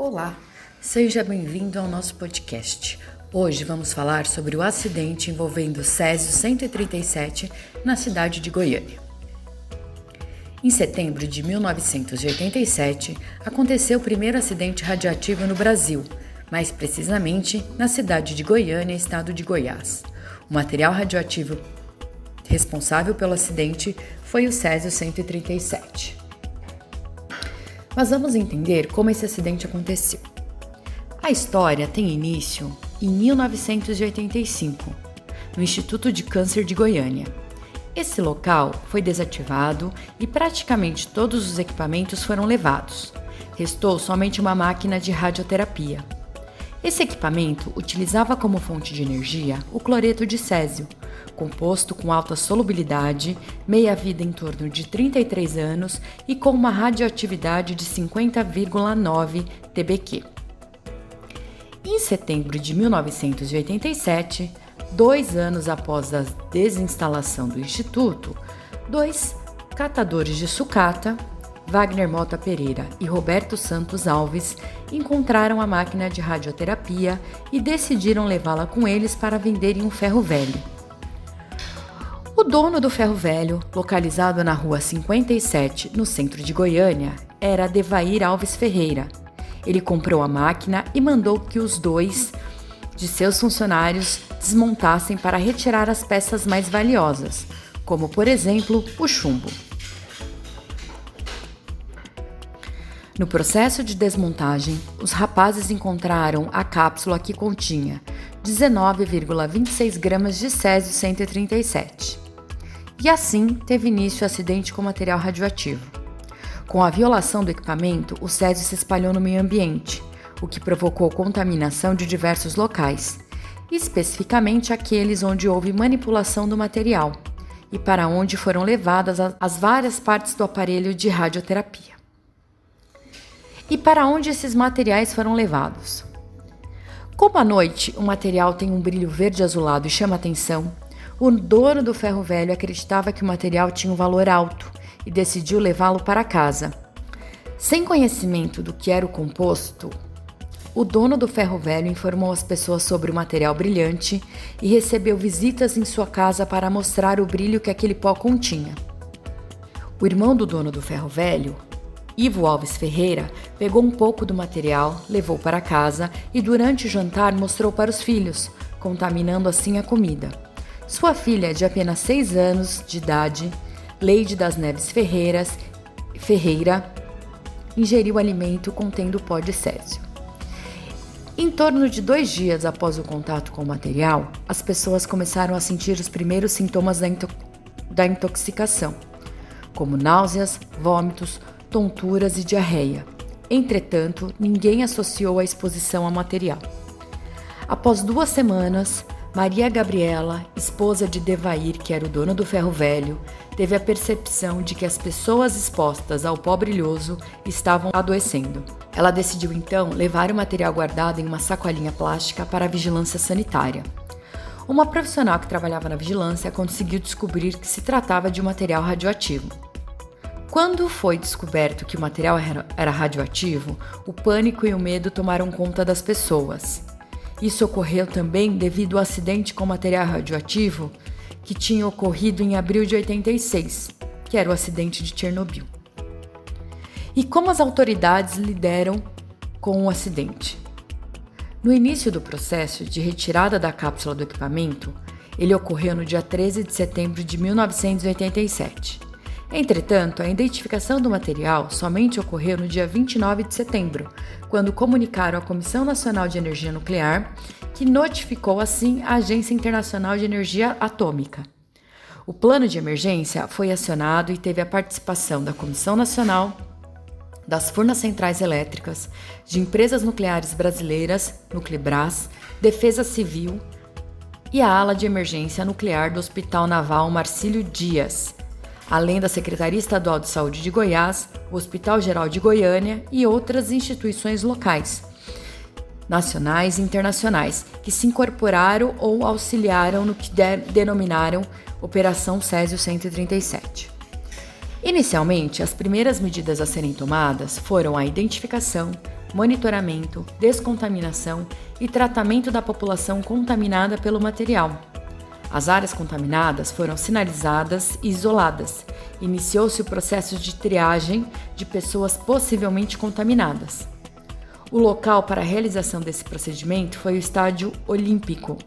Olá, seja bem-vindo ao nosso podcast. Hoje vamos falar sobre o acidente envolvendo o Césio 137 na cidade de Goiânia. Em setembro de 1987, aconteceu o primeiro acidente radioativo no Brasil, mais precisamente na cidade de Goiânia, estado de Goiás. O material radioativo responsável pelo acidente foi o Césio 137. Mas vamos entender como esse acidente aconteceu. A história tem início em 1985, no Instituto de Câncer de Goiânia. Esse local foi desativado e praticamente todos os equipamentos foram levados. Restou somente uma máquina de radioterapia. Esse equipamento utilizava como fonte de energia o cloreto de césio, composto com alta solubilidade, meia-vida em torno de 33 anos e com uma radioatividade de 50,9 TBq. Em setembro de 1987, dois anos após a desinstalação do Instituto, dois catadores de sucata, Wagner Mota Pereira e Roberto Santos Alves, encontraram a máquina de radioterapia e decidiram levá-la com eles para vender em um ferro velho. Dono do ferro velho, localizado na rua 57, no centro de Goiânia, era Devair Alves Ferreira. Ele comprou a máquina e mandou que os dois de seus funcionários desmontassem para retirar as peças mais valiosas, como por exemplo o chumbo. No processo de desmontagem, os rapazes encontraram a cápsula que continha 19,26 gramas de césio 137. E assim teve início o acidente com material radioativo. Com a violação do equipamento, o césio se espalhou no meio ambiente, o que provocou contaminação de diversos locais, especificamente aqueles onde houve manipulação do material e para onde foram levadas as várias partes do aparelho de radioterapia. E para onde esses materiais foram levados? Como à noite o material tem um brilho verde azulado e chama atenção, o dono do ferro velho acreditava que o material tinha um valor alto e decidiu levá-lo para casa. Sem conhecimento do que era o composto, o dono do ferro velho informou as pessoas sobre o material brilhante e recebeu visitas em sua casa para mostrar o brilho que aquele pó continha. O irmão do dono do ferro velho, Ivo Alves Ferreira pegou um pouco do material, levou para casa e durante o jantar mostrou para os filhos, contaminando assim a comida. Sua filha, de apenas 6 anos de idade, Leide das Neves Ferreiras, Ferreira, ingeriu alimento contendo pó de césio. Em torno de dois dias após o contato com o material, as pessoas começaram a sentir os primeiros sintomas da, into da intoxicação, como náuseas, vômitos, tonturas e diarreia. Entretanto, ninguém associou a exposição ao material. Após duas semanas, Maria Gabriela, esposa de Devair, que era o dono do ferro velho, teve a percepção de que as pessoas expostas ao pó brilhoso estavam adoecendo. Ela decidiu então levar o material guardado em uma sacolinha plástica para a vigilância sanitária. Uma profissional que trabalhava na vigilância conseguiu descobrir que se tratava de um material radioativo. Quando foi descoberto que o material era radioativo, o pânico e o medo tomaram conta das pessoas. Isso ocorreu também devido ao acidente com material radioativo que tinha ocorrido em abril de 86, que era o acidente de Chernobyl. E como as autoridades lideram com o acidente? No início do processo de retirada da cápsula do equipamento, ele ocorreu no dia 13 de setembro de 1987. Entretanto, a identificação do material somente ocorreu no dia 29 de setembro, quando comunicaram à Comissão Nacional de Energia Nuclear, que notificou assim a Agência Internacional de Energia Atômica. O plano de emergência foi acionado e teve a participação da Comissão Nacional, das Furnas Centrais Elétricas, de empresas nucleares brasileiras, Nuclebras, Defesa Civil e a ala de emergência nuclear do Hospital Naval Marcílio Dias, além da Secretaria Estadual de Saúde de Goiás, o Hospital Geral de Goiânia e outras instituições locais, nacionais e internacionais, que se incorporaram ou auxiliaram no que de denominaram Operação Césio 137. Inicialmente, as primeiras medidas a serem tomadas foram a identificação, monitoramento, descontaminação e tratamento da população contaminada pelo material. As áreas contaminadas foram sinalizadas e isoladas. Iniciou-se o processo de triagem de pessoas possivelmente contaminadas. O local para a realização desse procedimento foi o Estádio Olímpico.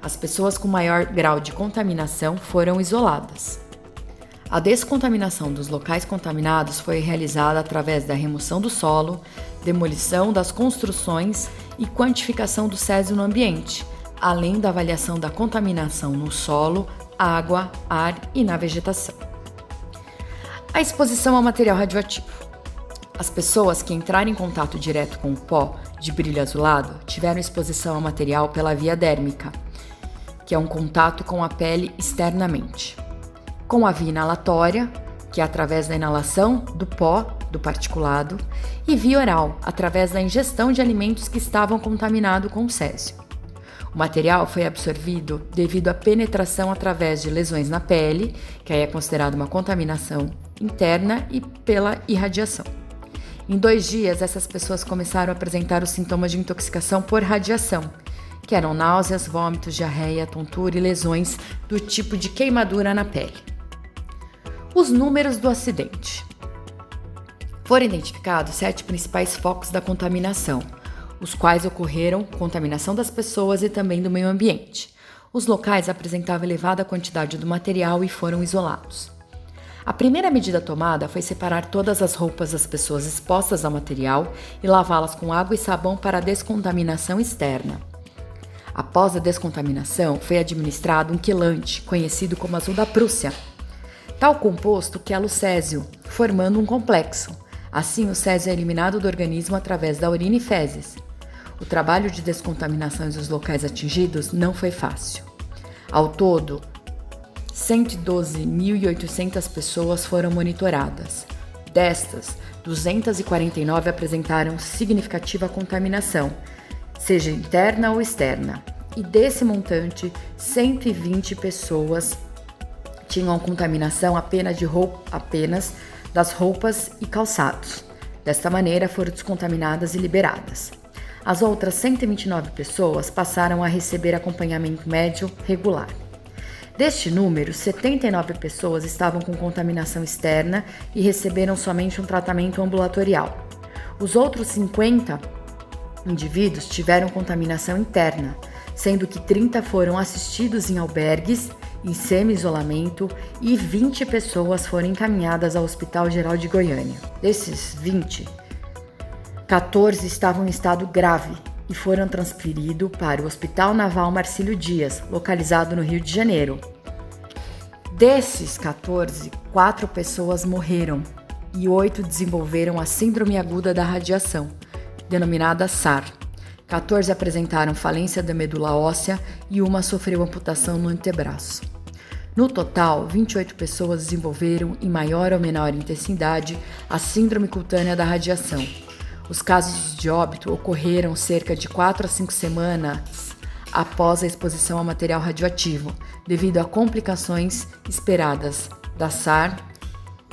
As pessoas com maior grau de contaminação foram isoladas. A descontaminação dos locais contaminados foi realizada através da remoção do solo, demolição das construções e quantificação do césio no ambiente, além da avaliação da contaminação no solo, água, ar e na vegetação. A exposição ao material radioativo. As pessoas que entraram em contato direto com o pó de brilho azulado tiveram exposição ao material pela via dérmica, que é um contato com a pele externamente com a via inalatória, que é através da inalação do pó do particulado, e via oral, através da ingestão de alimentos que estavam contaminados com césio. O material foi absorvido devido à penetração através de lesões na pele, que aí é considerada uma contaminação interna, e pela irradiação. Em dois dias, essas pessoas começaram a apresentar os sintomas de intoxicação por radiação, que eram náuseas, vômitos, diarreia, tontura e lesões do tipo de queimadura na pele. Os números do acidente. Foram identificados sete principais focos da contaminação, os quais ocorreram contaminação das pessoas e também do meio ambiente. Os locais apresentavam elevada quantidade do material e foram isolados. A primeira medida tomada foi separar todas as roupas das pessoas expostas ao material e lavá-las com água e sabão para a descontaminação externa. Após a descontaminação, foi administrado um quelante, conhecido como azul da Prússia, Tal composto quela o césio, formando um complexo. Assim, o césio é eliminado do organismo através da urina e fezes. O trabalho de descontaminação dos locais atingidos não foi fácil. Ao todo, 112.800 pessoas foram monitoradas. Destas, 249 apresentaram significativa contaminação, seja interna ou externa. E desse montante, 120 pessoas tinham contaminação apenas, de roupa, apenas das roupas e calçados. Desta maneira, foram descontaminadas e liberadas. As outras 129 pessoas passaram a receber acompanhamento médio regular. Deste número, 79 pessoas estavam com contaminação externa e receberam somente um tratamento ambulatorial. Os outros 50 indivíduos tiveram contaminação interna, sendo que 30 foram assistidos em albergues em semi-isolamento e 20 pessoas foram encaminhadas ao Hospital Geral de Goiânia. Desses 20, 14 estavam em estado grave e foram transferidos para o Hospital Naval Marcílio Dias, localizado no Rio de Janeiro. Desses 14, 4 pessoas morreram e 8 desenvolveram a Síndrome Aguda da Radiação, denominada SAR. 14 apresentaram falência da medula óssea e uma sofreu amputação no antebraço. No total, 28 pessoas desenvolveram, em maior ou menor intensidade, a síndrome cutânea da radiação. Os casos de óbito ocorreram cerca de 4 a 5 semanas após a exposição ao material radioativo, devido a complicações esperadas da SAR,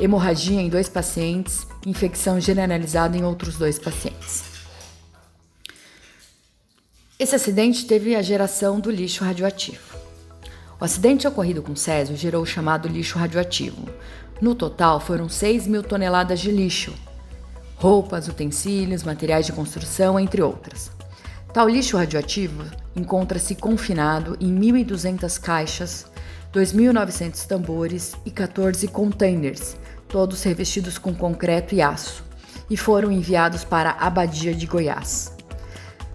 hemorragia em dois pacientes, infecção generalizada em outros dois pacientes. Esse acidente teve a geração do lixo radioativo. O acidente ocorrido com Césio gerou o chamado lixo radioativo. No total, foram 6 mil toneladas de lixo, roupas, utensílios, materiais de construção, entre outras. Tal lixo radioativo encontra-se confinado em 1.200 caixas, 2.900 tambores e 14 containers, todos revestidos com concreto e aço, e foram enviados para a Abadia de Goiás.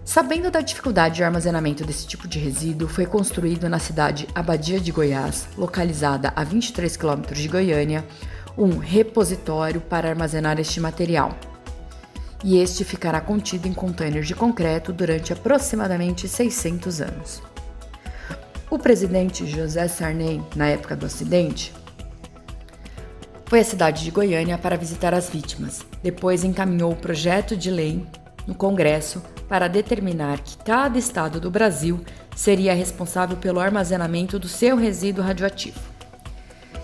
Sabendo da dificuldade de armazenamento desse tipo de resíduo, foi construído na cidade Abadia de Goiás, localizada a 23 quilômetros de Goiânia, um repositório para armazenar este material. E este ficará contido em containers de concreto durante aproximadamente 600 anos. O presidente José Sarney, na época do acidente, foi à cidade de Goiânia para visitar as vítimas. Depois encaminhou o projeto de lei no Congresso para determinar que cada estado do Brasil seria responsável pelo armazenamento do seu resíduo radioativo.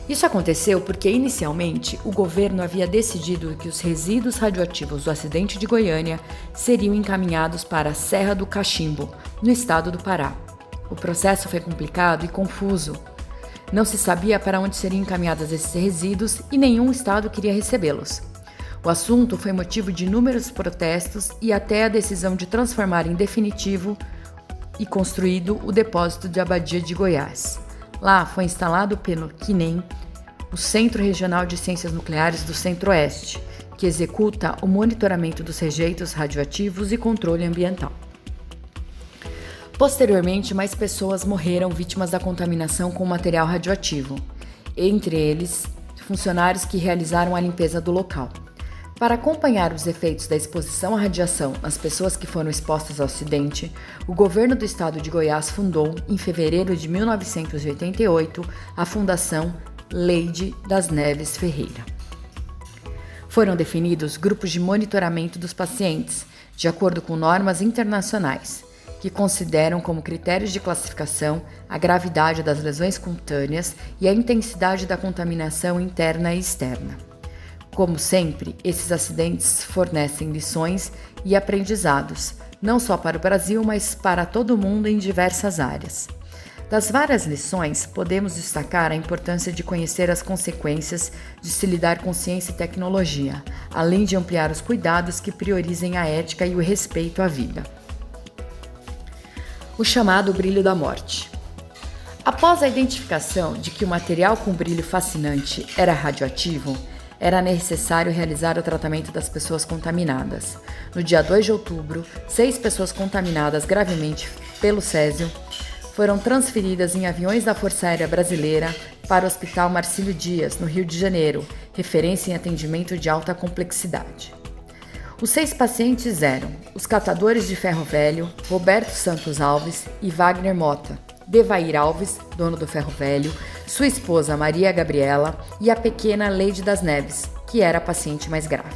Isso aconteceu porque, inicialmente, o governo havia decidido que os resíduos radioativos do acidente de Goiânia seriam encaminhados para a Serra do Cachimbo, no estado do Pará. O processo foi complicado e confuso. Não se sabia para onde seriam encaminhados esses resíduos e nenhum estado queria recebê-los. O assunto foi motivo de inúmeros protestos e até a decisão de transformar em definitivo e construído o depósito de Abadia de Goiás. Lá foi instalado pelo CNEM, o Centro Regional de Ciências Nucleares do Centro-Oeste, que executa o monitoramento dos rejeitos radioativos e controle ambiental. Posteriormente, mais pessoas morreram vítimas da contaminação com material radioativo, entre eles funcionários que realizaram a limpeza do local. Para acompanhar os efeitos da exposição à radiação nas pessoas que foram expostas ao acidente, o governo do estado de Goiás fundou, em fevereiro de 1988, a Fundação Leide das Neves Ferreira. Foram definidos grupos de monitoramento dos pacientes, de acordo com normas internacionais, que consideram como critérios de classificação a gravidade das lesões cutâneas e a intensidade da contaminação interna e externa. Como sempre, esses acidentes fornecem lições e aprendizados, não só para o Brasil, mas para todo mundo em diversas áreas. Das várias lições, podemos destacar a importância de conhecer as consequências de se lidar com ciência e tecnologia, além de ampliar os cuidados que priorizem a ética e o respeito à vida. O chamado brilho da morte. Após a identificação de que o material com brilho fascinante era radioativo, era necessário realizar o tratamento das pessoas contaminadas. No dia 2 de outubro, seis pessoas contaminadas gravemente pelo césio foram transferidas em aviões da Força Aérea Brasileira para o Hospital Marcílio Dias, no Rio de Janeiro, referência em atendimento de alta complexidade. Os seis pacientes eram os catadores de ferro velho Roberto Santos Alves e Wagner Mota, Devair Alves, dono do ferro velho, sua esposa Maria Gabriela e a pequena Leide das Neves, que era a paciente mais grave.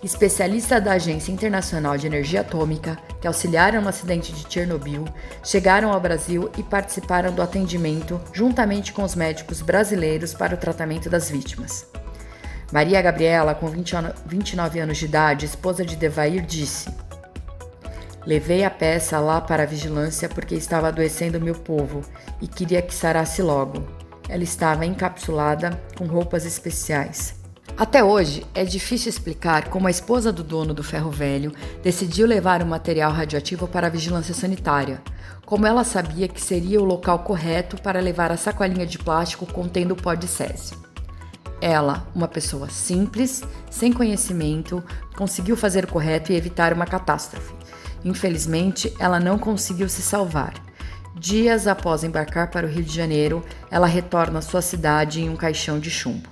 Especialistas da Agência Internacional de Energia Atômica, que auxiliaram no acidente de Chernobyl, chegaram ao Brasil e participaram do atendimento juntamente com os médicos brasileiros para o tratamento das vítimas. Maria Gabriela, com 29 anos de idade, esposa de Devair, disse: Levei a peça lá para a vigilância porque estava adoecendo meu povo e queria que sarasse logo. Ela estava encapsulada com roupas especiais. Até hoje, é difícil explicar como a esposa do dono do ferro velho decidiu levar o material radioativo para a vigilância sanitária, como ela sabia que seria o local correto para levar a sacolinha de plástico contendo o pó de césio. Ela, uma pessoa simples, sem conhecimento, conseguiu fazer o correto e evitar uma catástrofe. Infelizmente, ela não conseguiu se salvar. Dias após embarcar para o Rio de Janeiro, ela retorna à sua cidade em um caixão de chumbo.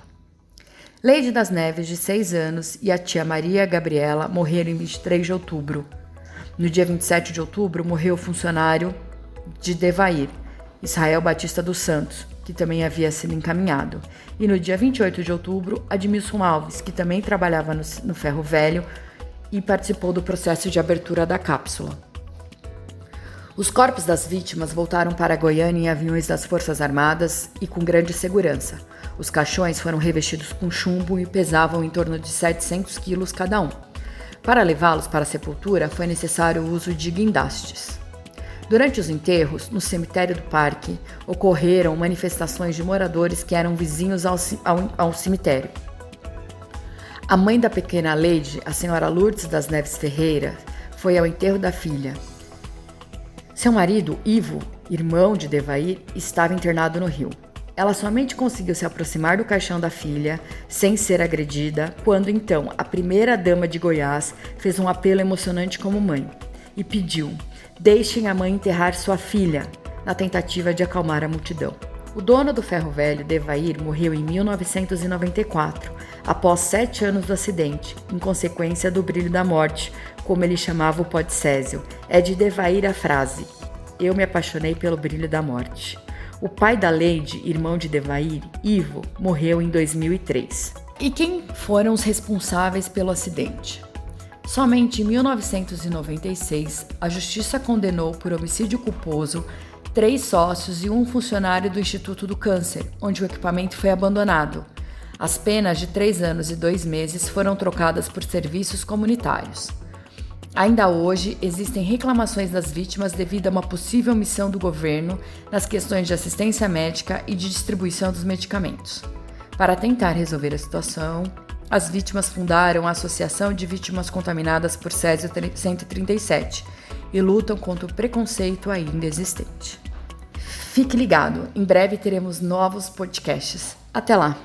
Leide das Neves, de 6 anos, e a tia Maria Gabriela morreram em 23 de outubro. No dia 27 de outubro, morreu o funcionário de Devair, Israel Batista dos Santos, que também havia sido encaminhado. E no dia 28 de outubro, Admilson Alves, que também trabalhava no, no Ferro Velho e participou do processo de abertura da cápsula. Os corpos das vítimas voltaram para Goiânia em aviões das Forças Armadas e com grande segurança. Os caixões foram revestidos com chumbo e pesavam em torno de 700 quilos cada um. Para levá-los para a sepultura foi necessário o uso de guindastes. Durante os enterros, no cemitério do parque, ocorreram manifestações de moradores que eram vizinhos ao, ao, ao cemitério. A mãe da pequena Leide, a senhora Lourdes das Neves Ferreira, foi ao enterro da filha seu marido, Ivo, irmão de Devair, estava internado no Rio. Ela somente conseguiu se aproximar do caixão da filha, sem ser agredida, quando então a primeira dama de Goiás fez um apelo emocionante como mãe e pediu: deixem a mãe enterrar sua filha, na tentativa de acalmar a multidão. O dono do ferro velho, Devair, morreu em 1994, após sete anos do acidente, em consequência do brilho da morte, como ele chamava o pó de Césio, é de Devair a frase: Eu me apaixonei pelo brilho da morte. O pai da Leide, irmão de Devair, Ivo, morreu em 2003. E quem foram os responsáveis pelo acidente? Somente em 1996, a justiça condenou por homicídio culposo três sócios e um funcionário do Instituto do Câncer, onde o equipamento foi abandonado. As penas de três anos e dois meses foram trocadas por serviços comunitários. Ainda hoje, existem reclamações das vítimas devido a uma possível omissão do governo nas questões de assistência médica e de distribuição dos medicamentos. Para tentar resolver a situação, as vítimas fundaram a Associação de Vítimas Contaminadas por Césio 137 e lutam contra o preconceito ainda existente. Fique ligado, em breve teremos novos podcasts. Até lá!